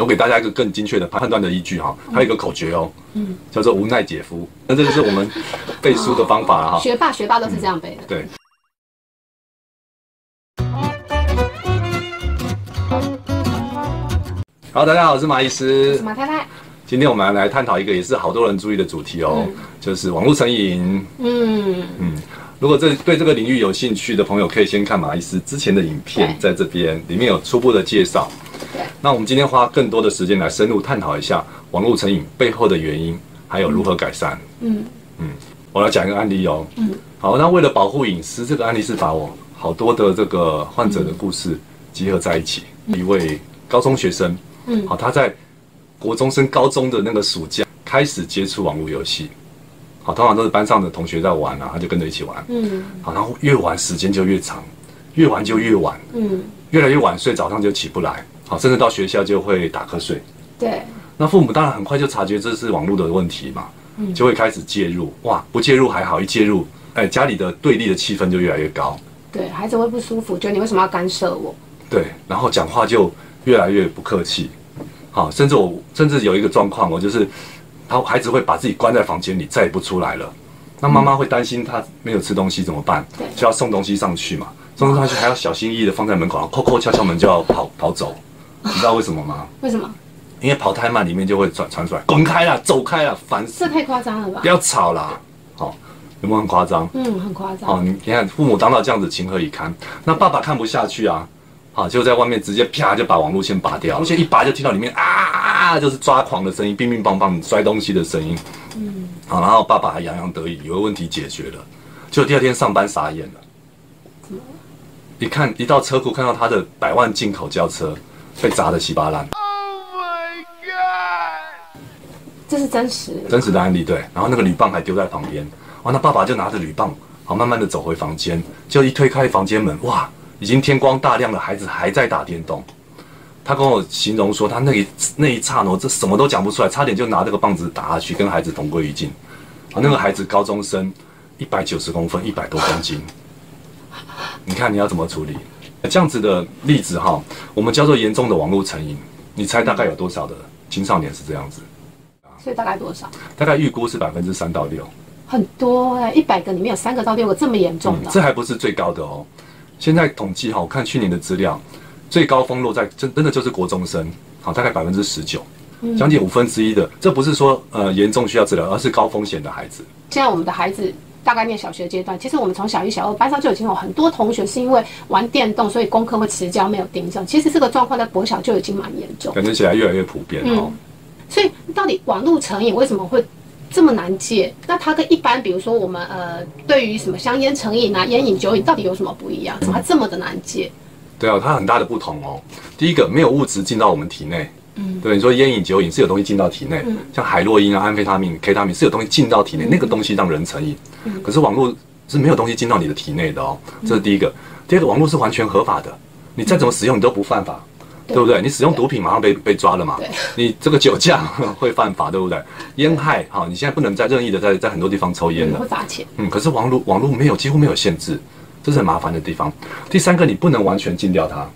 我给大家一个更精确的判断的依据哈，还有一个口诀哦，嗯，叫做无奈姐夫。那这就是我们背书的方法哈。学霸学霸都是这样背的。对。好，大家好，我是马医师，我是马太太。今天我们来探讨一个也是好多人注意的主题哦，嗯、就是网络成瘾。嗯嗯，如果这对这个领域有兴趣的朋友，可以先看马医师之前的影片，在这边里面有初步的介绍。对。那我们今天花更多的时间来深入探讨一下网络成瘾背后的原因，还有如何改善。嗯嗯，我来讲一个案例哦。嗯。好，那为了保护隐私，这个案例是把我好多的这个患者的故事集合在一起，嗯、一位高中学生。嗯，好，他在国中升高中的那个暑假开始接触网络游戏，好，通常都是班上的同学在玩啊，他就跟着一起玩，嗯，好，然后越玩时间就越长，越玩就越晚，嗯，越来越晚睡，早上就起不来，好，甚至到学校就会打瞌睡，对，那父母当然很快就察觉这是网络的问题嘛，嗯，就会开始介入，哇，不介入还好，一介入，哎，家里的对立的气氛就越来越高，对，孩子会不舒服，觉得你为什么要干涉我？对，然后讲话就越来越不客气。好，甚至我甚至有一个状况，我就是他孩子会把自己关在房间里，再也不出来了。那妈妈会担心他没有吃东西怎么办？对，就要送东西上去嘛。送东西上去还要小心翼翼的放在门口，然后扣扣敲敲门就要跑跑走。你知道为什么吗？为什么？因为跑太慢，里面就会传传出来，滚开了，走开了，烦死！这太夸张了吧？不要吵啦。好，有没有很夸张？嗯，很夸张。哦，你你看父母当到这样子，情何以堪？那爸爸看不下去啊。哦！就在外面直接啪就把网路线拔掉，网路线一拔就听到里面啊啊，就是抓狂的声音，乒乒乓乓摔东西的声音。嗯，好，然后爸爸还洋洋得意，以为问题解决了。结果第二天上班傻眼了，怎么？一看一到车库，看到他的百万进口轿车被砸得稀巴烂。Oh my god！这是真实真实的案例，对。然后那个铝棒还丢在旁边，哇！那爸爸就拿着铝棒，好慢慢的走回房间，就一推开房间门，哇！已经天光大亮了，孩子还在打电动。他跟我形容说，他那一那一刹那，这什么都讲不出来，差点就拿这个棒子打下去，跟孩子同归于尽。啊，那个孩子高中生，一百九十公分，一百多公斤。你看你要怎么处理？这样子的例子哈，我们叫做严重的网络成瘾。你猜大概有多少的青少年是这样子？所以大概多少？大概预估是百分之三到六。很多哎、欸，一百个里面有三个到六个这么严重的、嗯。这还不是最高的哦。现在统计哈，我看去年的资料，最高峰落在真真的就是国中生，好，大概百分之十九，将近五分之一的，这不是说呃严重需要治疗，而是高风险的孩子。现在我们的孩子大概念小学阶段，其实我们从小一、小二班上就已经有很多同学是因为玩电动，所以功课会迟交，没有订正。其实这个状况在国小就已经蛮严重，感觉起来越来越普遍哦、嗯。所以到底网络成瘾为什么会？这么难戒，那它跟一般，比如说我们呃，对于什么香烟成瘾啊、烟瘾、酒瘾，到底有什么不一样？怎么它这么的难戒？对啊，它很大的不同哦。第一个，没有物质进到我们体内，嗯，对，你说烟瘾、酒瘾是有东西进到体内，嗯，像海洛因啊、安非他命、K 他命是有东西进到体内，嗯，那个东西让人成瘾。嗯，可是网络是没有东西进到你的体内的哦，这是第一个。第二个，网络是完全合法的，你再怎么使用，你都不犯法。对不对？你使用毒品马上被被抓了嘛？你这个酒驾会犯法，对不对？烟害哈，你现在不能再任意的在在很多地方抽烟了，会罚钱。嗯，可是网络网络没有几乎没有限制，这是很麻烦的地方。第三个，你不能完全禁掉它，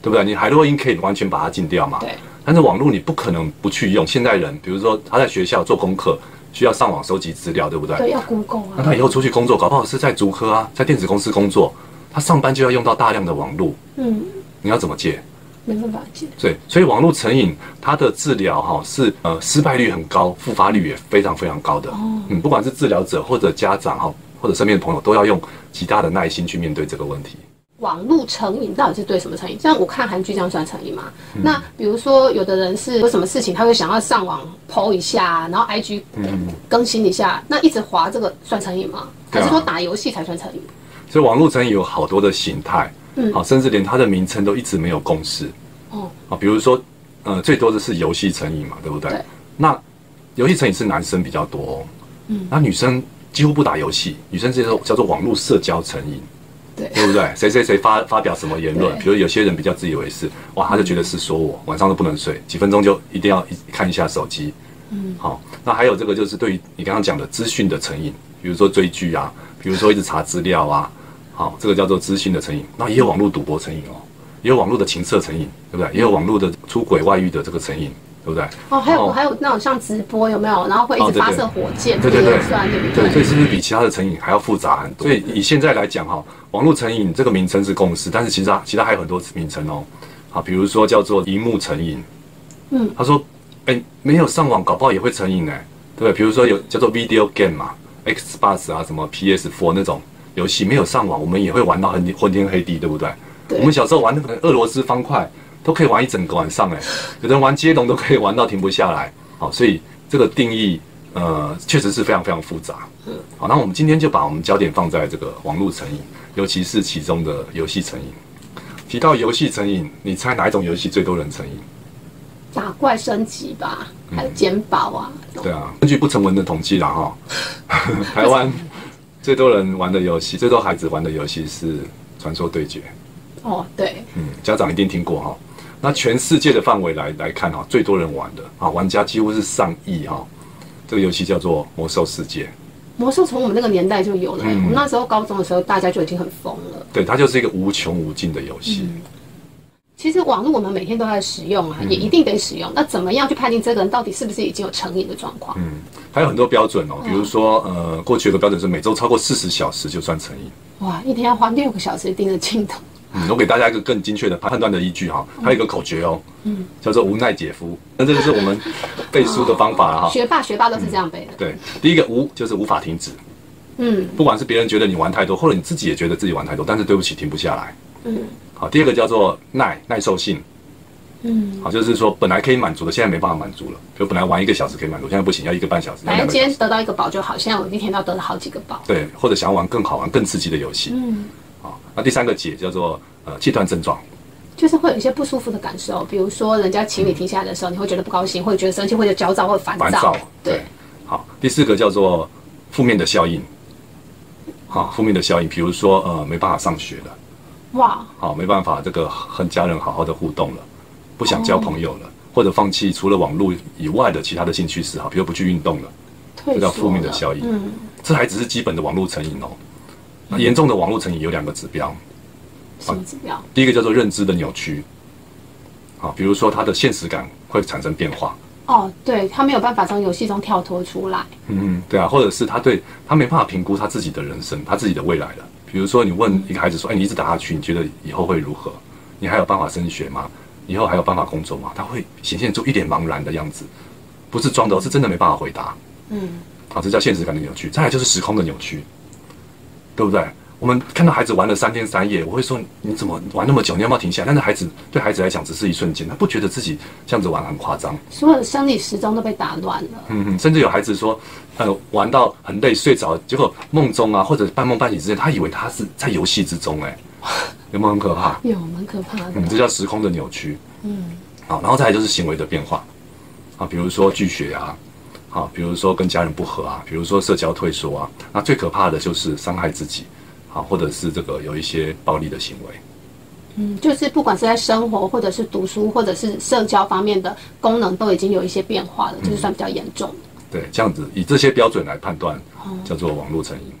对不对？你海洛因可以完全把它禁掉嘛？对。但是网络你不可能不去用。现代人，比如说他在学校做功课，需要上网收集资料，对不对？对，要 Google 啊。那他以后出去工作，搞不好是在竹科啊，在电子公司工作，他上班就要用到大量的网络。嗯。你要怎么戒？没办法戒。对，所以网络成瘾它的治疗哈是呃失败率很高，复发率也非常非常高的。哦，嗯，不管是治疗者或者家长哈，或者身边的朋友，都要用极大的耐心去面对这个问题。网络成瘾到底是对什么成瘾？像我看韩剧这样算成瘾吗？嗯。那比如说有的人是有什么事情，他会想要上网 po 一下，然后 IG 更新一下，嗯，那一直滑这个算成瘾吗？还是说打游戏才算成瘾？所以网络成瘾有好多的形态。嗯，好，甚至连它的名称都一直没有共识。哦，啊，比如说，呃，最多的是游戏成瘾嘛，对不对？对。那游戏成瘾是男生比较多哦。嗯。那女生几乎不打游戏，女生这种叫做网络社交成瘾。对。对不对？谁谁谁发发表什么言论？比如有些人比较自以为是，哇，他就觉得是说我晚上都不能睡，几分钟就一定要看一下手机。嗯。好，那还有这个就是对于你刚刚讲的资讯的成瘾，比如说追剧啊，比如说一直查资料啊。好，这个叫做资讯的成瘾，那也有网络赌博成瘾哦，也有网络的情色成瘾，对不对？也有网络的出轨外遇的这个成瘾。对不对？哦，还有还有那种像直播有没有？然后会一直发射火箭，对对对，算对不对？所以是不是比其他的成瘾还要复杂很多？所以以现在来讲哈，网络成瘾这个名称是共识，但是其实其他还有很多名称哦。好，比如说叫做荧幕成瘾。嗯，他说，哎，没有上网，搞不好也会成瘾哎，对不对？比如说有叫做 video game 嘛，Xbox 啊，什么 PS4 那种游戏，没有上网，我们也会玩到很昏天黑地，对不对？对。我们小时候玩那个俄罗斯方块。都可以玩一整个晚上哎，有人玩接龙都可以玩到停不下来，好，所以这个定义呃确实是非常非常复杂。嗯，好，那我们今天就把我们焦点放在这个网络成瘾，尤其是其中的游戏成瘾。提到游戏成瘾，你猜哪一种游戏最多人成瘾？打怪升级吧，还有捡宝啊？对啊，根据不成文的统计啦哈，台湾最多人玩的游戏，最多孩子玩的游戏是《传说对决》。哦，对，嗯，家长一定听过哈。那全世界的范围来来看哈，最多人玩的啊，玩家几乎是上亿哈。这个游戏叫做《魔兽世界》。魔兽从我们那个年代就有了，嗯、我们那时候高中的时候，大家就已经很疯了。对，它就是一个无穷无尽的游戏。嗯、其实网络我们每天都在使用啊，也一定得使用。嗯、那怎么样去判定这个人到底是不是已经有成瘾的状况？嗯，还有很多标准哦，比如说呃，过去有个标准是每周超过四十小时就算成瘾。哇，一天要花六个小时盯着镜头。嗯，我给大家一个更精确的判断的依据哈，还有一个口诀哦，嗯，叫做无奈姐夫。那这个是我们背书的方法哈。学霸学霸都是这样背的。对，第一个无就是无法停止，嗯，不管是别人觉得你玩太多，或者你自己也觉得自己玩太多，但是对不起，停不下来。嗯，好，第二个叫做耐耐受性，嗯，好，就是说本来可以满足的，现在没办法满足了，就本来玩一个小时可以满足，现在不行，要一个半小时。反正今天得到一个宝就好，现在我一天要得到好几个宝。对，或者想要玩更好玩、更刺激的游戏。嗯。那第三个解叫做呃戒断症状，就是会有一些不舒服的感受，比如说人家请你停下来的时候，嗯、你会觉得不高兴，或者觉得生气，或者焦躁，或者烦躁。烦躁，对。对好，第四个叫做负面的效应，好，负面的效应，比如说呃没办法上学了，哇，好，没办法这个和家人好好的互动了，不想交朋友了，哦、或者放弃除了网络以外的其他的兴趣嗜好，比如不去运动了，这叫负面的效应。嗯，这还只是基本的网络成瘾哦。那严重的网络成瘾有两个指标，什么指标？第一个叫做认知的扭曲，好，比如说他的现实感会产生变化。哦，对，他没有办法从游戏中跳脱出来。嗯，对啊，或者是他对他没办法评估他自己的人生，他自己的未来了。比如说，你问一个孩子说：“哎，你一直打下去，你觉得以后会如何？你还有办法升学吗？以后还有办法工作吗？”他会显现出一脸茫然的样子，不是装的，是真的没办法回答。嗯，好，这叫现实感的扭曲。再来就是时空的扭曲。对不对？我们看到孩子玩了三天三夜，我会说，你怎么玩那么久？你要不要停下来？但是孩子对孩子来讲只是一瞬间，他不觉得自己这样子玩很夸张。所有的生理时钟都被打乱了。嗯嗯，甚至有孩子说，呃，玩到很累睡着，结果梦中啊或者半梦半醒之间，他以为他是在游戏之中，哎，有没有很可怕？有，蛮可怕的。嗯，这叫时空的扭曲。嗯，好，然后再来就是行为的变化，啊，比如说拒绝啊。啊，比如说跟家人不和啊，比如说社交退缩啊，那最可怕的就是伤害自己，啊，或者是这个有一些暴力的行为。嗯，就是不管是在生活，或者是读书，或者是社交方面的功能，都已经有一些变化了，就是算比较严重。对，这样子以这些标准来判断，叫做网络成瘾。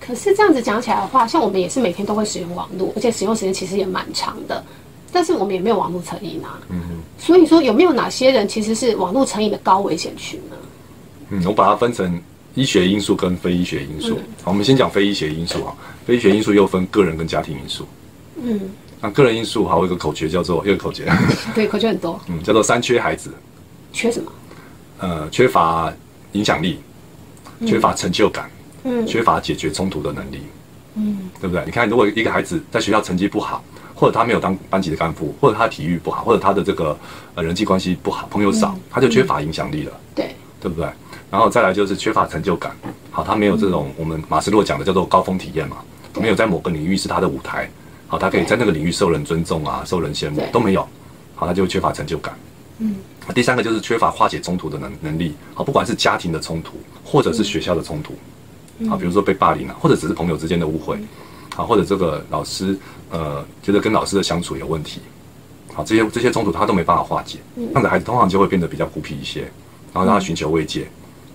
可是这样子讲起来的话，像我们也是每天都会使用网络，而且使用时间其实也蛮长的，但是我们也没有网络成瘾啊。嗯哼。所以说，有没有哪些人其实是网络成瘾的高危险群呢？嗯，我把它分成医学因素跟非医学因素。嗯、好，我们先讲非医学因素啊。非医学因素又分个人跟家庭因素。嗯，那个人因素好，我有一个口诀叫做，一个口诀。对，口诀很多。嗯，叫做三缺孩子。缺什么？呃，缺乏影响力，缺乏成就感，嗯，缺乏解决冲突的能力。嗯，对不对？你看，如果一个孩子在学校成绩不好，或者他没有当班级的干部，或者他体育不好，或者他的这个呃人际关系不好，朋友少，嗯、他就缺乏影响力了。对，对不对？然后再来就是缺乏成就感，好，他没有这种我们马斯洛讲的叫做高峰体验嘛，没有在某个领域是他的舞台，好，他可以在那个领域受人尊重啊，受人羡慕都没有，好，他就缺乏成就感。嗯，第三个就是缺乏化解冲突的能能力，好，不管是家庭的冲突或者是学校的冲突，好，比如说被霸凌啊，或者只是朋友之间的误会，好，或者这个老师呃觉得跟老师的相处有问题，好，这些这些冲突他都没办法化解，这样的孩子通常就会变得比较孤僻一些，然后让他寻求慰藉。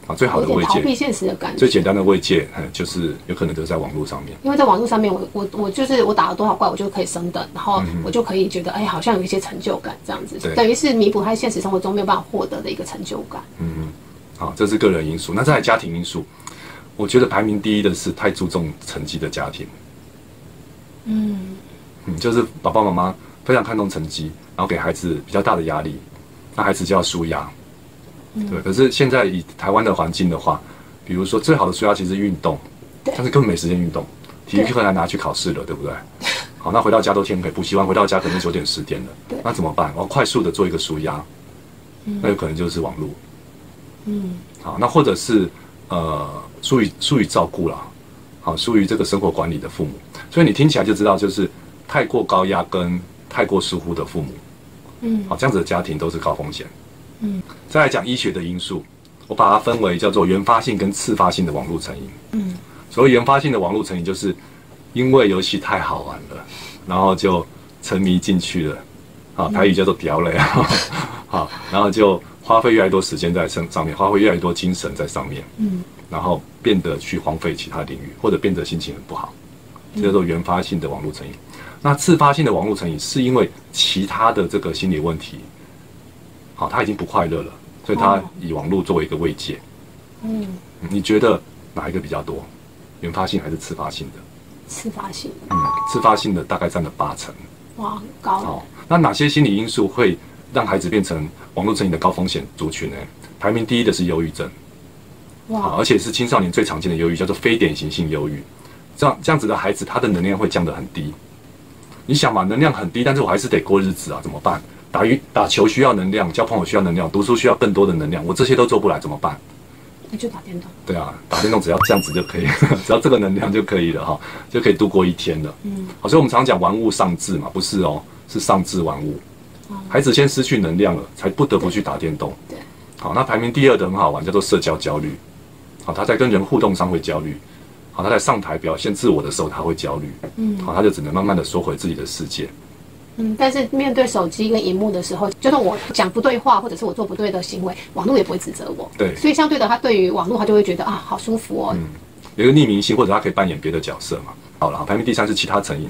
啊，最好的慰藉，逃避现实的感觉，最简单的慰藉，就是有可能就在网络上面。因为在网络上面我，我我我就是我打了多少怪，我就可以升等，然后我就可以觉得，哎，好像有一些成就感，这样子，对等于是弥补他现实生活中没有办法获得的一个成就感。嗯嗯，好，这是个人因素。那再来家庭因素，我觉得排名第一的是太注重成绩的家庭。嗯嗯，就是爸爸妈妈非常看重成绩，然后给孩子比较大的压力，那孩子就要输压。对，可是现在以台湾的环境的话，比如说最好的纾压其实是运动，但是根本没时间运动，体育课还拿去考试了，对不对？好，那回到家都天黑，补习完回到家可能九点十点了，那怎么办？我要快速的做一个舒压，那有可能就是网络。嗯，好，那或者是呃疏于疏于照顾了，好疏于这个生活管理的父母，所以你听起来就知道，就是太过高压跟太过疏忽的父母，嗯，好，这样子的家庭都是高风险。嗯，再来讲医学的因素，我把它分为叫做原发性跟次发性的网络成瘾。嗯，所谓原发性的网络成瘾，就是因为游戏太好玩了，然后就沉迷进去了。啊，台语叫做屌了呀。好，然后就花费越来越多时间在上上面，花费越来越多精神在上面。嗯，然后变得去荒废其他领域，或者变得心情很不好，这叫做原发性的网络成瘾。那自发性的网络成瘾，是因为其他的这个心理问题。好，他已经不快乐了，所以他以网络作为一个慰藉。嗯，你觉得哪一个比较多？原发性还是次发性的？次发性。嗯，次发性的大概占了八成。哇，很高。好，那哪些心理因素会让孩子变成网络成瘾的高风险族群呢？排名第一的是忧郁症。哇，而且是青少年最常见的忧郁，叫做非典型性忧郁。这样这样子的孩子，他的能量会降得很低。你想嘛，能量很低，但是我还是得过日子啊，怎么办？打鱼打球需要能量，交朋友需要能量，读书需要更多的能量，我这些都做不来，怎么办？那就打电动。对啊，打电动只要这样子就可以，只要这个能量就可以了哈，就可以度过一天了。嗯，好，所以我们常讲玩物丧志嘛，不是哦，是丧志玩物。嗯、孩子先失去能量了，才不得不去打电动。对，对好，那排名第二的很好玩，叫做社交焦虑。好，他在跟人互动上会焦虑。好，他在上台表现自我的时候，他会焦虑。嗯，好，他就只能慢慢的缩回自己的世界。嗯，但是面对手机跟荧幕的时候，就算我讲不对话，或者是我做不对的行为，网络也不会指责我。对，所以相对的，他对于网络，他就会觉得啊，好舒服哦。嗯，有一个匿名性，或者他可以扮演别的角色嘛。好了，排名第三是其他成瘾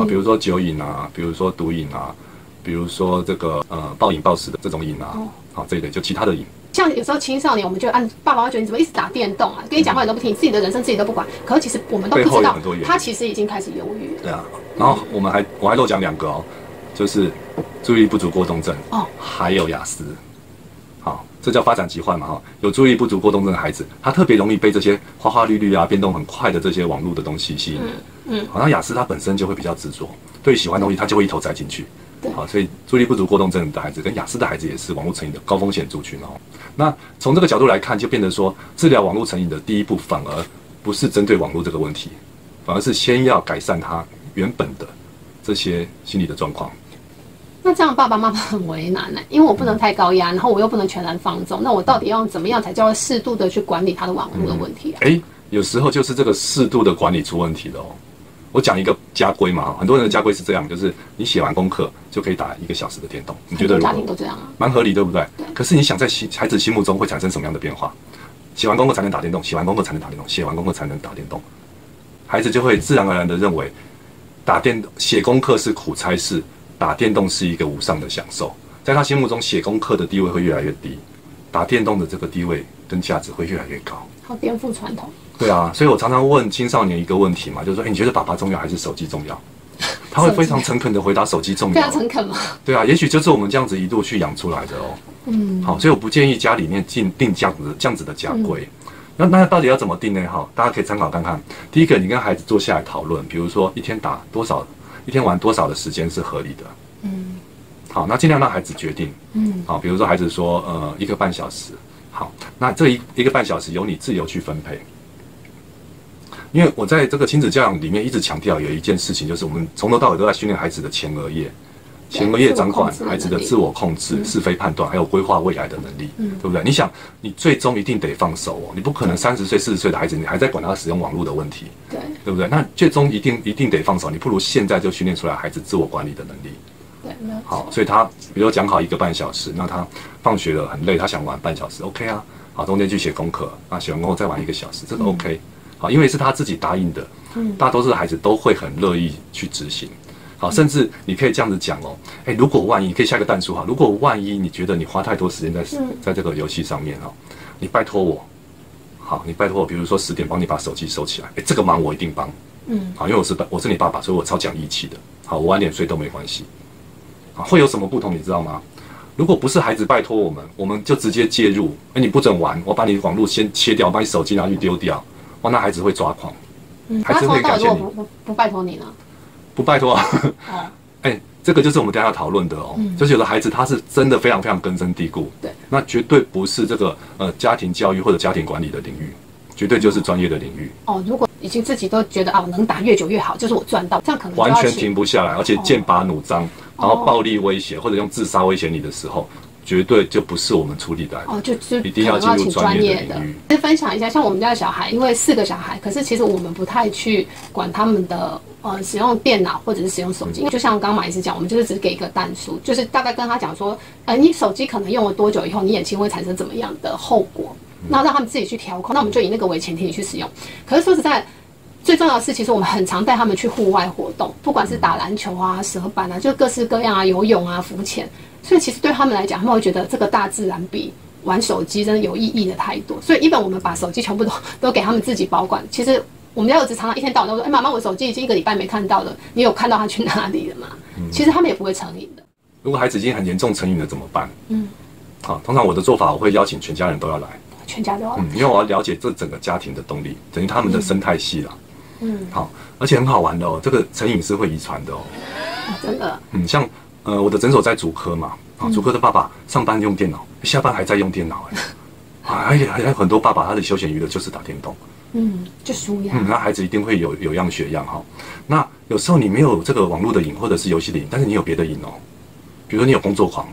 啊，比如说酒瘾啊，比如说毒瘾啊，比如说这个呃暴饮暴食的这种瘾啊，好、哦、这一类就其他的瘾。像有时候青少年，我们就按爸爸妈觉得你怎么一直打电动啊？跟你讲话你都不听，自己的人生自己都不管。可是其实我们都不知道，他其实已经开始忧郁。对啊，然后我们还我还漏讲两个哦，就是注意力不足过动症哦，还有雅思。好，这叫发展疾患嘛哈。有注意力不足过动症的孩子，他特别容易被这些花花绿绿啊、变动很快的这些网络的东西吸引。嗯，好像雅思他本身就会比较执着，对喜欢的东西他就会一头栽进去。好，所以注意力不足过动症的孩子跟雅思的孩子也是网络成瘾的高风险族群哦。那从这个角度来看，就变得说，治疗网络成瘾的第一步，反而不是针对网络这个问题，反而是先要改善他原本的这些心理的状况。那这样爸爸妈妈很为难呢，因为我不能太高压，然后我又不能全然放纵，那我到底要怎么样才叫适度的去管理他的网络的问题啊？哎，有时候就是这个适度的管理出问题了哦。我讲一个家规嘛，很多人的家规是这样，就是你写完功课就可以打一个小时的电动，你觉得如何？家庭都这样啊，蛮合理，对不对？对。可是你想在心孩子心目中会产生什么样的变化？写完功课才能打电动，写完功课才能打电动，写完功课才能打电动，孩子就会自然而然的认为，打电写功课是苦差事，打电动是一个无上的享受。在他心目中，写功课的地位会越来越低，打电动的这个地位跟价值会越来越高。好颠覆传统。对啊，所以我常常问青少年一个问题嘛，就是说，哎，你觉得爸爸重要还是手机重要？他会非常诚恳的回答手机重要。非常诚恳吗？对啊，也许就是我们这样子一路去养出来的哦。嗯，好，所以我不建议家里面定定这样子这样子的家规。嗯、那那到底要怎么定呢？哈，大家可以参考看看。第一个，你跟孩子坐下来讨论，比如说一天打多少，一天玩多少的时间是合理的。嗯，好，那尽量让孩子决定。嗯，好，比如说孩子说，呃，一个半小时。好，那这一一个半小时由你自由去分配。因为我在这个亲子教养里面一直强调有一件事情，就是我们从头到尾都在训练孩子的前额叶，前额叶掌管孩子的自我控制、是非判断，还有规划未来的能力，对不对？你想，你最终一定得放手哦，你不可能三十岁、四十岁的孩子，你还在管他使用网络的问题，对，对不对？那最终一定一定得放手，你不如现在就训练出来孩子自我管理的能力。对，好，所以他比如说讲好一个半小时，那他放学了很累，他想玩半小时，OK 啊。好，中间去写功课，啊，写完功课再玩一个小时，这个 OK。好，因为是他自己答应的，大多数的孩子都会很乐意去执行。好，甚至你可以这样子讲哦，哎，如果万一你可以下个弹数哈，如果万一你觉得你花太多时间在在这个游戏上面哈，你拜托我，好，你拜托我，比如说十点帮你把手机收起来，哎，这个忙我一定帮。嗯，好，因为我是我是你爸爸，所以我超讲义气的。好，我晚点睡都没关系。啊，会有什么不同你知道吗？如果不是孩子拜托我们，我们就直接介入，哎，你不准玩，我把你网络先切掉，把你手机拿去丢掉，哇，那孩子会抓狂。嗯，孩子会感谢你。不不不拜托你呢？不拜托啊。哦，哎，这个就是我们等下要讨论的哦。嗯，就是有的孩子他是真的非常非常根深蒂固。对。那绝对不是这个呃家庭教育或者家庭管理的领域，绝对就是专业的领域。哦，如果。已经自己都觉得啊，我能打越久越好，就是我赚到，这样可能完全停不下来，而且剑拔弩张，然后暴力威胁或者用自杀威胁你的时候，绝对就不是我们处理的哦，就就一定要进入专业的领域。先分享一下，像我们家的小孩，因为四个小孩，可是其实我们不太去管他们的呃使用电脑或者是使用手机，因为就像刚刚马医师讲，我们就是只给一个弹数，就是大概跟他讲说，呃，你手机可能用了多久以后，你眼睛会产生怎么样的后果。那让他们自己去调控，那我们就以那个为前提去使用。可是说实在，最重要的是，其实我们很常带他们去户外活动，不管是打篮球啊、蛇板啊，就各式各样啊，游泳啊、浮潜。所以其实对他们来讲，他们会觉得这个大自然比玩手机真的有意义的太多。所以，一本我们把手机全部都 都给他们自己保管。其实我们家儿子常常一天到晚都说：“哎，妈妈，我手机已经一个礼拜没看到了，你有看到他去哪里了吗？”其实他们也不会成瘾的。如果孩子已经很严重成瘾了，怎么办？嗯，好，通常我的做法，我会邀请全家人都要来。全家都要，嗯，因为我要了解这整个家庭的动力，等于他们的生态系了。嗯，好，而且很好玩的哦，这个成瘾是会遗传的哦。真的？嗯，像呃，我的诊所在主科嘛，啊，主科的爸爸上班用电脑，下班还在用电脑，哎，而且还有很多爸爸他的休闲娱乐就是打电动。嗯，就输呀。嗯，那孩子一定会有有样学样哈。那有时候你没有这个网络的瘾或者是游戏的瘾，但是你有别的瘾哦，比如说你有工作狂。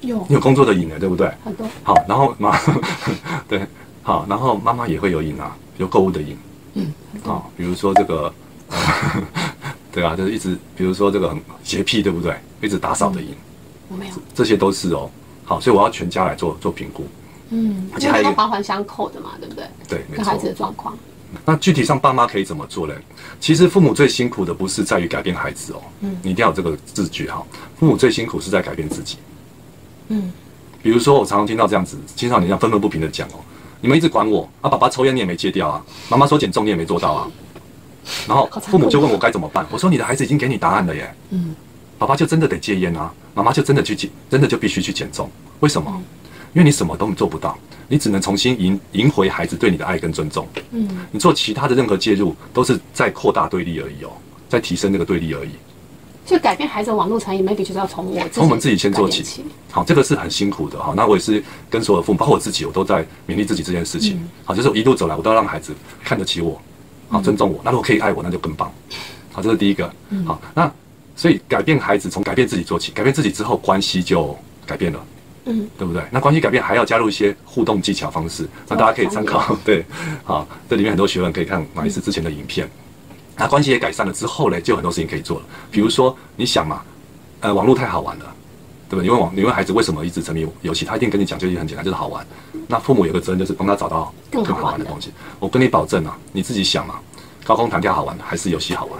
有，你有工作的瘾了，对不对？很多。好，然后妈，对，好，然后妈妈也会有瘾啊，有购物的瘾。嗯。好，比如说这个，对啊，就是一直，比如说这个很洁癖，对不对？一直打扫的瘾。我没有。这些都是哦。好，所以我要全家来做做评估。嗯。而且还有环环相扣的嘛，对不对？对，没错。跟孩子的状况。那具体上爸妈可以怎么做呢？其实父母最辛苦的不是在于改变孩子哦，嗯，你一定要有这个自觉哈。父母最辛苦是在改变自己。嗯，比如说我常常听到这样子青少年这样愤愤不平的讲哦，你们一直管我啊，爸爸抽烟你也没戒掉啊，妈妈说减重你也没做到啊，然后父母就问我该怎么办，我说你的孩子已经给你答案了耶，嗯，爸爸就真的得戒烟啊，妈妈就真的去减，真的就必须去减重，为什么？因为你什么都做不到，你只能重新赢赢回孩子对你的爱跟尊重，嗯，你做其他的任何介入都是在扩大对立而已哦，在提升那个对立而已。就改变孩子的网络成瘾，maybe 就是要从我从我们自己先做起。好，这个是很辛苦的哈。那我也是跟所有的父母，包括我自己，我都在勉励自己这件事情。嗯、好，就是我一路走来，我都要让孩子看得起我，好，尊重我。那如果可以爱我，那就更棒。好，这是第一个。好，那所以改变孩子，从改变自己做起。改变自己之后，关系就改变了。嗯，对不对？那关系改变还要加入一些互动技巧方式，那大家可以参考。对，好，这里面很多学问可以看马医师之前的影片。那关系也改善了之后呢，就有很多事情可以做了。比如说，你想嘛，呃，网络太好玩了，对不对？你问网，你问孩子为什么一直沉迷游戏，他一定跟你讲，就很简单，就是好玩。那父母有个责任，就是帮他找到更好玩的东西。我跟你保证啊，你自己想嘛，高空弹跳好玩还是游戏好玩？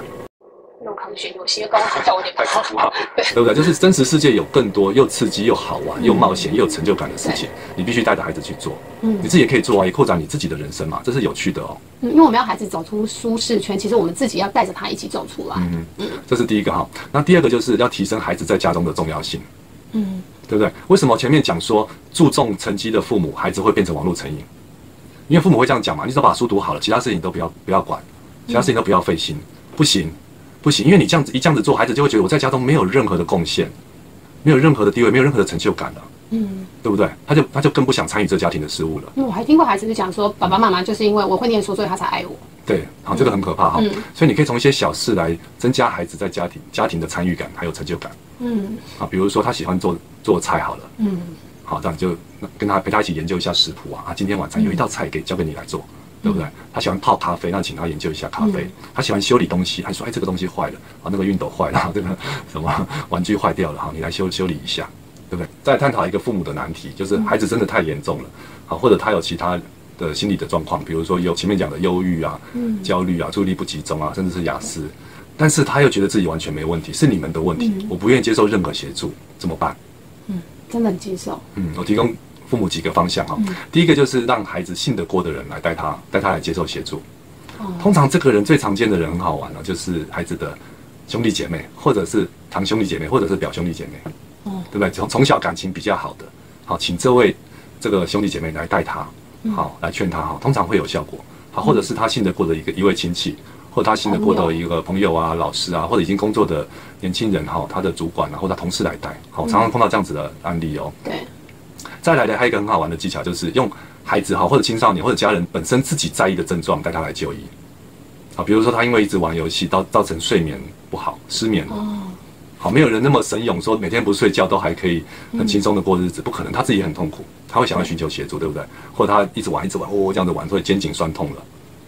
有些高空弹跳有点太恐怖了，对不对？就是真实世界有更多又刺激又好玩又冒险又有成就感的事情，你必须带着孩子去做。嗯，你自己也可以做啊，也扩展你自己的人生嘛，这是有趣的哦。嗯，因为我们要孩子走出舒适圈，其实我们自己要带着他一起走出来。嗯嗯，这是第一个哈。那第二个就是要提升孩子在家中的重要性。嗯，对不对？为什么前面讲说注重成绩的父母，孩子会变成网络成瘾？因为父母会这样讲嘛，你只要把书读好了，其他事情都不要不要管，其他事情都不要费心，不行。不行，因为你这样子一这样子做，孩子就会觉得我在家中没有任何的贡献，没有任何的地位，没有任何的成就感了。嗯，对不对？他就他就更不想参与这家庭的事务了。我还听过孩子就讲说，爸爸妈妈就是因为我会念书，所以他才爱我。对，好，这个很可怕哈。嗯，所以你可以从一些小事来增加孩子在家庭家庭的参与感还有成就感。嗯，啊，比如说他喜欢做做菜好了。嗯，好，这样就跟他陪他一起研究一下食谱啊。啊，今天晚餐有一道菜给交给你来做。对不对？他喜欢泡咖啡，那请他研究一下咖啡。嗯、他喜欢修理东西，他说哎，这个东西坏了啊，那个熨斗坏了，这个什么 玩具坏掉了哈，你来修修理一下，对不对？再探讨一个父母的难题，就是孩子真的太严重了，啊，或者他有其他的心理的状况，比如说有前面讲的忧郁啊、嗯、焦虑啊、注意力不集中啊，甚至是雅思，但是他又觉得自己完全没问题，是你们的问题，嗯、我不愿意接受任何协助，怎么办？嗯，真的很接受。嗯，我提供。父母几个方向哈，第一个就是让孩子信得过的人来带他，带他来接受协助。通常这个人最常见的人很好玩了，就是孩子的兄弟姐妹，或者是堂兄弟姐妹，或者是表兄弟姐妹，对不对？从从小感情比较好的，好，请这位这个兄弟姐妹来带他，好，来劝他哈，通常会有效果。好，或者是他信得过的一个一位亲戚，或者他信得过的一个朋友啊、老师啊，或者已经工作的年轻人哈，他的主管啊，或者他同事来带。好，常常碰到这样子的案例哦。对。再来的还有一个很好玩的技巧，就是用孩子哈或者青少年或者家人本身自己在意的症状带他来就医。好，比如说他因为一直玩游戏，造造成睡眠不好、失眠。哦。好，没有人那么神勇，说每天不睡觉都还可以很轻松的过日子，不可能，他自己也很痛苦，他会想要寻求协助，对不对？或者他一直玩一直玩，哦，这样子玩，所以肩颈酸痛了。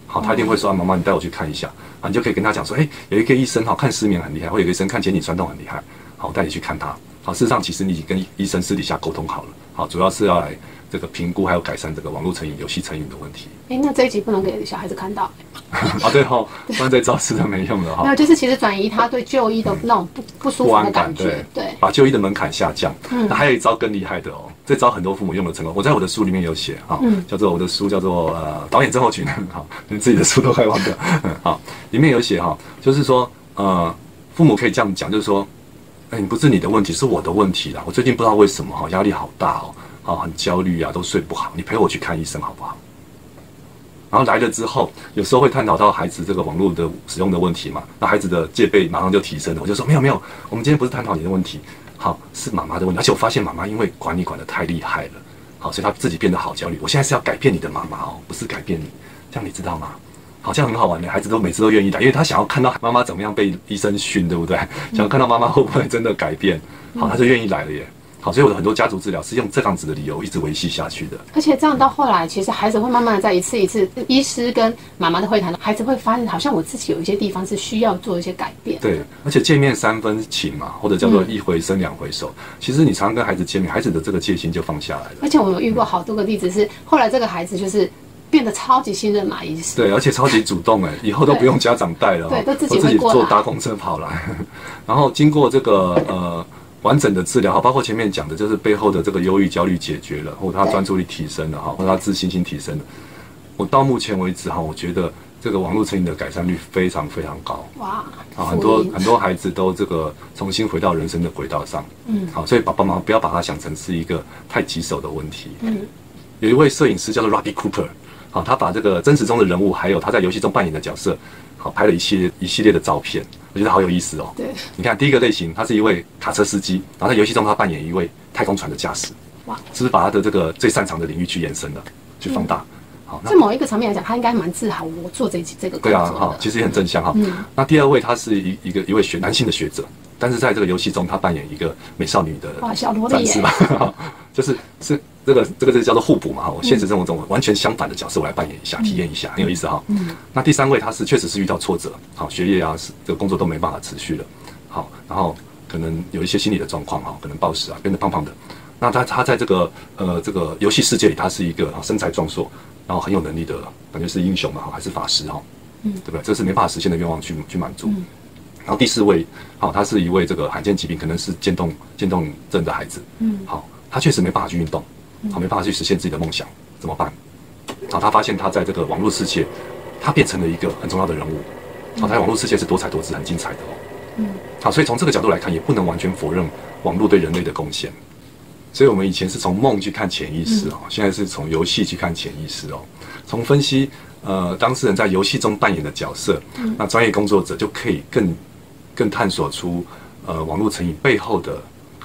好，他一定会说，妈妈，你带我去看一下啊，你就可以跟他讲说，哎，有一个医生哈看失眠很厉害，或有一个医生看肩颈酸痛很厉害，好，我带你去看他。好，事实上其实你已经跟医生私底下沟通好了。好，主要是要来这个评估还有改善这个网络成瘾、游戏成瘾的问题。哎，那这一集不能给小孩子看到。啊，对哈，不然这招是都没用的哈。没有，就是其实转移他对就医的那种不不舒服的感觉。对，对，把就医的门槛下降。嗯。那还有一招更厉害的哦，这招很多父母用的成功。我在我的书里面有写哈，叫做我的书叫做呃导演症候群。好，连自己的书都快忘掉。好，里面有写哈，就是说呃父母可以这样讲，就是说。哎，不是你的问题，是我的问题啦。我最近不知道为什么哈，压力好大哦，啊，很焦虑啊，都睡不好。你陪我去看医生好不好？然后来了之后，有时候会探讨到孩子这个网络的使用的问题嘛，那孩子的戒备马上就提升了。我就说没有没有，我们今天不是探讨你的问题，好，是妈妈的问题。而且我发现妈妈因为管你管得太厉害了，好，所以她自己变得好焦虑。我现在是要改变你的妈妈哦，不是改变你，这样你知道吗？好像很好玩的，孩子都每次都愿意来，因为他想要看到妈妈怎么样被医生训，对不对？想要看到妈妈会不会真的改变，好，他就愿意来了耶。好，所以我的很多家族治疗是用这样子的理由一直维系下去的。而且这样到后来，其实孩子会慢慢的在一次一次医师跟妈妈的会谈，孩子会发现好像我自己有一些地方是需要做一些改变。对，而且见面三分情嘛，或者叫做一回生两回熟。嗯、其实你常常跟孩子见面，孩子的这个戒心就放下来了。而且我有遇过好多个例子是，后来这个孩子就是。变得超级信任马医师，对，而且超级主动哎，以后都不用家长带了，对，都自己自己坐搭公车跑来，然后经过这个呃完整的治疗哈，包括前面讲的，就是背后的这个忧郁焦虑解决了，或者他专注力提升了哈，或者他自信心提升了。我到目前为止哈，我觉得这个网络成瘾的改善率非常非常高哇，啊，很多很多孩子都这个重新回到人生的轨道上，嗯，好，所以爸爸妈妈不要把它想成是一个太棘手的问题，嗯，有一位摄影师叫做 Robbie Cooper。好，他把这个真实中的人物，还有他在游戏中扮演的角色，好，拍了一系列一系列的照片，我觉得好有意思哦。对，你看第一个类型，他是一位卡车司机，然后在游戏中他扮演一位太空船的驾驶，哇，是不是把他的这个最擅长的领域去延伸了，去放大？嗯、好，那某一个层面来讲，他应该蛮自豪，我做这这个工作。对啊，好，其实也很正向哈。嗯，那第二位他是一一个一位学男性的学者。但是在这个游戏中，他扮演一个美少女的战士吧，就是是这个这个就叫做互补嘛哈。我现实生活中完全相反的角色，我来扮演一下，体验一下，很有意思哈。嗯。那第三位他是确实是遇到挫折，好学业啊，是这个工作都没办法持续了，好，然后可能有一些心理的状况哈，可能暴食啊，变得胖胖的。那他他在这个呃这个游戏世界里，他是一个身材壮硕，然后很有能力的感觉是英雄嘛哈，还是法师哈？嗯，对不对？这是没办法实现的愿望去去满足。然后第四位，好，他是一位这个罕见疾病，可能是渐冻渐冻症的孩子。嗯，好，他确实没办法去运动，好，没办法去实现自己的梦想，怎么办？好，他发现他在这个网络世界，他变成了一个很重要的人物。好，他在网络世界是多彩多姿、很精彩的哦。嗯，好，所以从这个角度来看，也不能完全否认网络对人类的贡献。所以我们以前是从梦去看潜意识哦，现在是从游戏去看潜意识哦，从分析呃当事人在游戏中扮演的角色，那专业工作者就可以更。更探索出呃网络成瘾背后的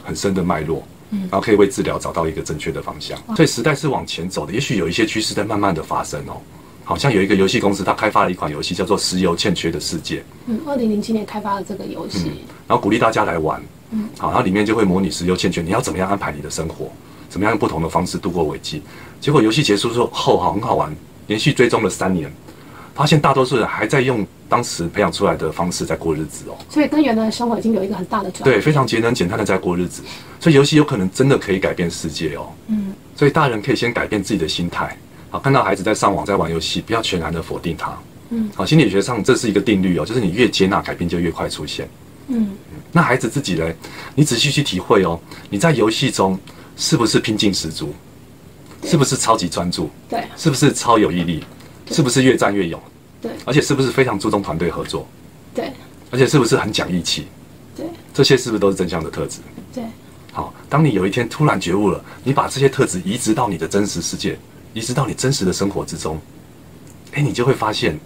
很深的脉络，嗯，然后可以为治疗找到一个正确的方向。所以时代是往前走的，也许有一些趋势在慢慢的发生哦。好像有一个游戏公司，它开发了一款游戏叫做《石油欠缺的世界》。嗯，二零零七年开发了这个游戏，嗯，然后鼓励大家来玩。嗯，好，然后里面就会模拟石油欠缺，你要怎么样安排你的生活，怎么样用不同的方式度过危机。结果游戏结束之后，好，很好玩，连续追踪了三年，发现大多数人还在用当时培养出来的方式在过日子哦。所以跟原来的生活已经有一个很大的转变。对，非常节能简单的在过日子。所以游戏有可能真的可以改变世界哦。嗯。所以大人可以先改变自己的心态，好，看到孩子在上网在玩游戏，不要全然的否定他。嗯。好，心理学上这是一个定律哦，就是你越接纳，改变就越快出现。嗯。那孩子自己呢？你仔细去体会哦，你在游戏中是不是拼劲十足？是不是超级专注？对，是不是超有毅力？是不是越战越勇？对，而且是不是非常注重团队合作？对，而且是不是很讲义气？对，这些是不是都是正向的特质？对，好，当你有一天突然觉悟了，你把这些特质移植到你的真实世界，移植到你真实的生活之中，哎，你就会发现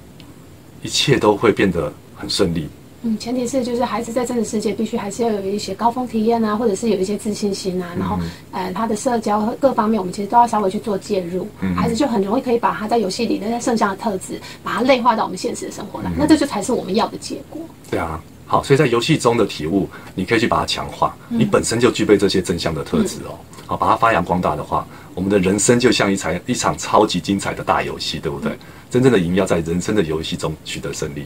一切都会变得很顺利。嗯，前提是就是孩子在真实世界必须还是要有一些高峰体验啊，或者是有一些自信心啊，然后，呃，他的社交各方面，我们其实都要稍微去做介入。嗯，孩子就很容易可以把他在游戏里那些正向的特质，把它内化到我们现实的生活来，那这就才是我们要的结果。对啊，好，所以在游戏中的体悟，你可以去把它强化，你本身就具备这些正向的特质哦，好，把它发扬光大的话，我们的人生就像一场一场超级精彩的大游戏，对不对？真正的赢要在人生的游戏中取得胜利。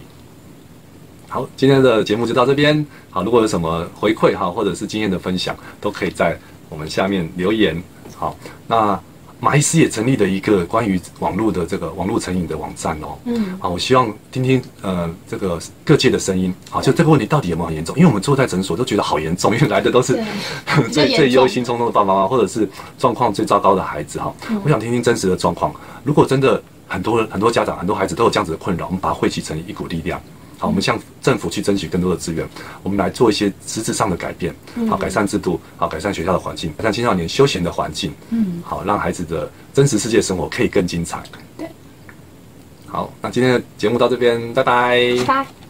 好，今天的节目就到这边。好，如果有什么回馈哈，或者是经验的分享，都可以在我们下面留言。好，那马医师也成立了一个关于网络的这个网络成瘾的网站哦。嗯。好，我希望听听呃这个各界的声音。好，就这个问题到底有没有很严重？因为我们坐在诊所都觉得好严重，因为来的都是 最最忧心忡忡的爸爸妈妈，或者是状况最糟糕的孩子哈。嗯。我想听听真实的状况。如果真的很多很多家长很多孩子都有这样子的困扰，我们把它汇集成一股力量。好，我们向政府去争取更多的资源，我们来做一些实质上的改变，好，改善制度，好，改善学校的环境，改善青少年休闲的环境，嗯，好，让孩子的真实世界生活可以更精彩。对，好，那今天的节目到这边，拜拜。拜拜。